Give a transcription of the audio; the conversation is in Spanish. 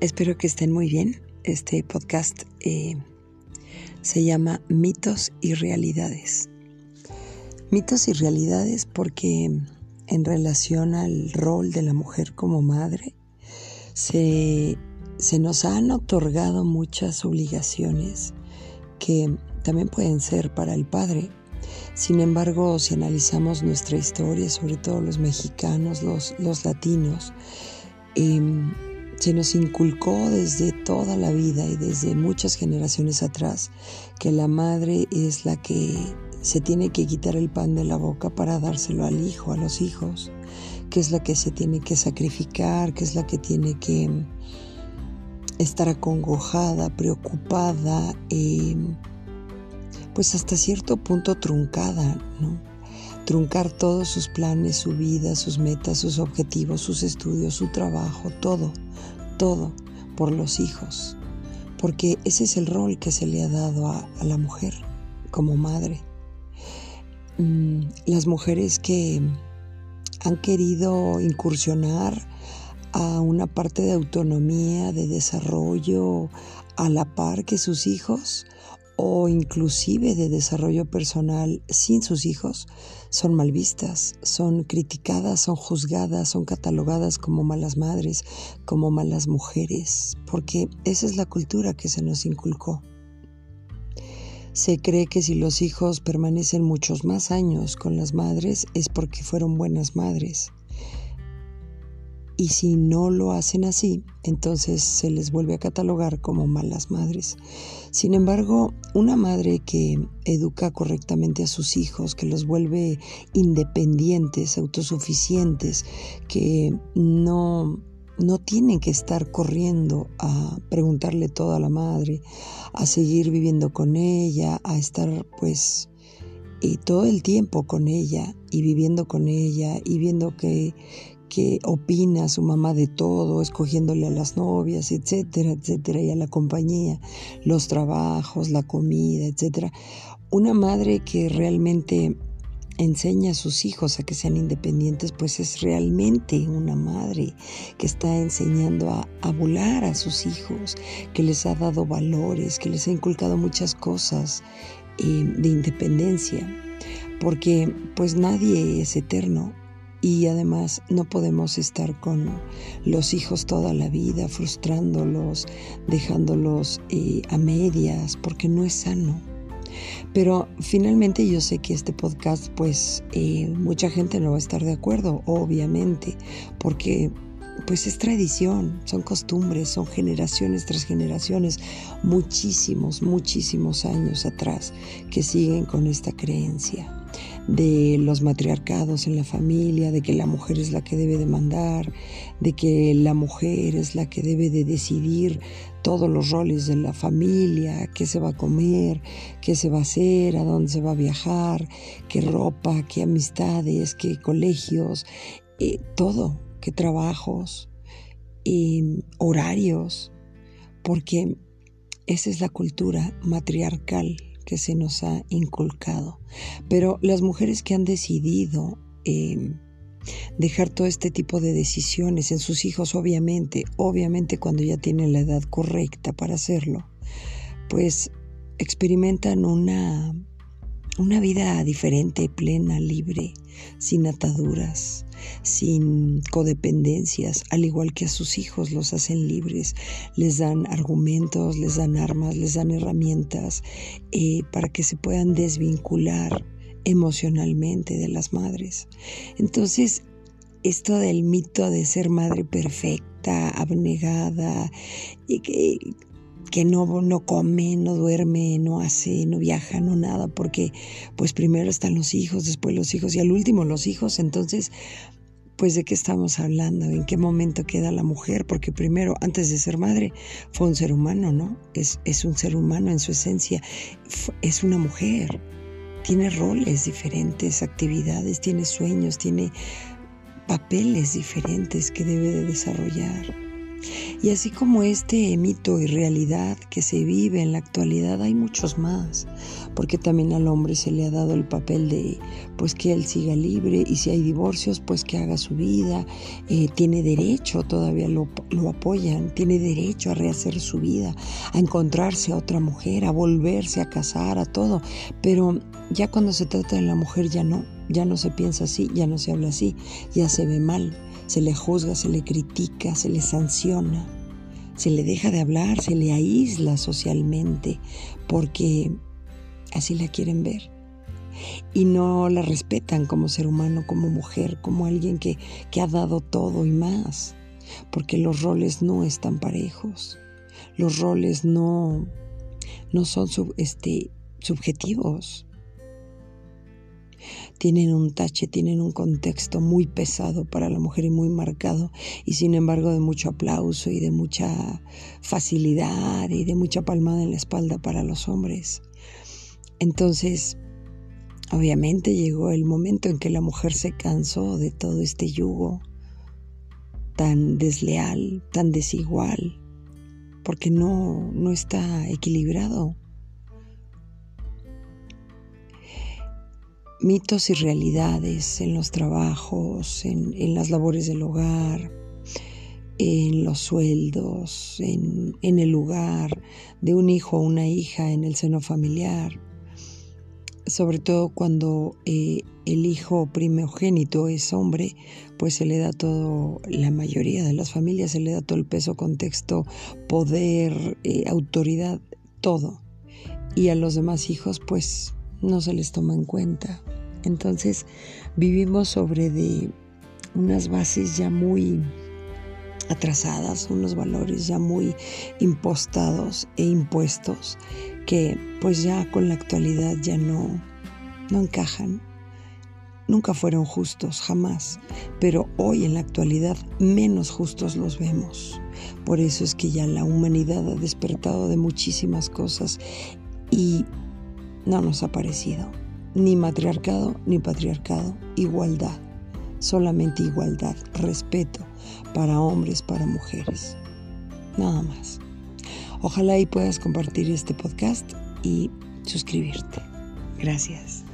Espero que estén muy bien. Este podcast eh, se llama Mitos y Realidades. Mitos y realidades porque en relación al rol de la mujer como madre, se, nos han otorgado muchas obligaciones que también pueden ser para el padre. Sin embargo, si analizamos nuestra historia, sobre todo los mexicanos, los, los latinos, eh, se nos inculcó desde toda la vida y desde muchas generaciones atrás que la madre es la que se tiene que quitar el pan de la boca para dárselo al hijo, a los hijos, que es la que se tiene que sacrificar, que es la que tiene que estar acongojada, preocupada, eh, pues hasta cierto punto truncada, ¿no? Truncar todos sus planes, su vida, sus metas, sus objetivos, sus estudios, su trabajo, todo todo por los hijos, porque ese es el rol que se le ha dado a, la mujer como madre. Mm, las mujeres que han querido incursionar a una parte de autonomía, de desarrollo a la par que sus hijos, o inclusive de desarrollo personal sin sus hijos son mal vistas, son criticadas, son juzgadas, son catalogadas como malas madres, como malas mujeres, porque esa es la cultura que se nos inculcó. Se cree que si los hijos permanecen muchos más años con las madres es porque fueron buenas madres y si no lo hacen así, entonces se les vuelve a catalogar como malas madres. Sin embargo, una madre que educa correctamente a sus hijos, que los vuelve independientes, autosuficientes, que no no tienen que estar corriendo a preguntarle todo a la madre, a seguir viviendo con ella, a estar pues y todo el tiempo con ella y viviendo con ella y viendo que, que opina su mamá de todo, escogiéndole a las novias, etcétera, etcétera, y a la compañía, los trabajos, la comida, etcétera. Una madre que realmente enseña a sus hijos a que sean independientes, pues es realmente una madre que está enseñando a, a, volar a sus hijos, que les ha dado valores, que les ha inculcado muchas cosas eh, de independencia, porque pues nadie es eterno, y además no podemos estar con los hijos toda la vida, frustrándolos, dejándolos eh, a medias, porque no es sano. Pero finalmente yo sé que este podcast, pues eh, mucha gente no va a estar de acuerdo, obviamente, porque pues es tradición, son costumbres, son generaciones tras generaciones, muchísimos, muchísimos años atrás que siguen con esta creencia de los matriarcados en la familia, de que la mujer es la que debe de mandar, de que la mujer es la que debe de decidir todos los roles de la familia, qué se va a comer, qué se va a hacer, a dónde se va a viajar, qué ropa, qué amistades, qué colegios, eh, todo, qué trabajos, eh, horarios, porque esa es la cultura matriarcal que se nos ha inculcado. Pero las mujeres que han decidido em, dejar todo este tipo de decisiones en sus hijos, obviamente, obviamente cuando ya tienen la edad correcta para hacerlo, pues experimentan una, una vida diferente, plena, libre, sin ataduras, sin codependencias, al igual que a sus hijos los hacen libres, les dan argumentos, les dan armas, les dan herramientas eh, para que se puedan desvincular emocionalmente de las madres. Entonces, esto del mito de ser madre perfecta, abnegada, y que que no, no come, no duerme, no hace, no viaja, no nada, porque pues primero están los hijos, después los hijos y al último los hijos, entonces pues de qué estamos hablando, en qué momento queda la mujer, porque primero, antes de ser madre, fue un ser humano, ¿no? Es, es un ser humano en su esencia, es una mujer, tiene roles diferentes, actividades, tiene sueños, tiene papeles diferentes que debe de desarrollar. Y así como este mito y realidad que se vive en la actualidad, hay muchos más, porque también al hombre se le ha dado el papel de, pues que él siga libre y si hay divorcios, pues que haga su vida, eh, tiene derecho, todavía lo, lo apoyan, tiene derecho a rehacer su vida, a encontrarse a otra mujer, a volverse a casar, a todo, pero ya cuando se trata de la mujer ya no, ya no se piensa así, ya no se habla así, ya se ve mal se le juzga, se le critica, se le sanciona, se le deja de hablar, se le aísla socialmente, porque así la quieren ver. Y no la respetan como ser humano, como mujer, como alguien que, que ha dado todo y más, porque los roles no están parejos, los roles no, no son este, subjetivos tienen un tache, tienen un contexto muy pesado para la mujer y muy marcado, y sin embargo de mucho aplauso y de mucha facilidad y de mucha palmada en la espalda para los hombres. Entonces, obviamente llegó el momento en que la mujer se cansó de todo este yugo tan desleal, tan desigual, porque no, no está equilibrado. Mitos y realidades en los trabajos, en, las labores del hogar, en los sueldos, en, el lugar de un hijo o una hija en el seno familiar, sobre todo cuando eh, el hijo primogénito es hombre, pues se le da todo, la mayoría de las familias se le da todo el peso, contexto, poder, eh, autoridad, todo. Y a los demás hijos, pues no se les toma en cuenta. Entonces vivimos sobre de unas bases ya muy atrasadas, unos valores ya muy impostados e impuestos que pues ya con la actualidad ya no, no encajan. Nunca fueron justos, jamás, pero hoy en la actualidad menos justos los vemos. Por eso es que ya la humanidad ha despertado de muchísimas cosas y no nos ha parecido. Ni matriarcado ni patriarcado, igualdad. Solamente igualdad, respeto para hombres, para mujeres. Nada más. Ojalá y puedas compartir este podcast y suscribirte. Gracias.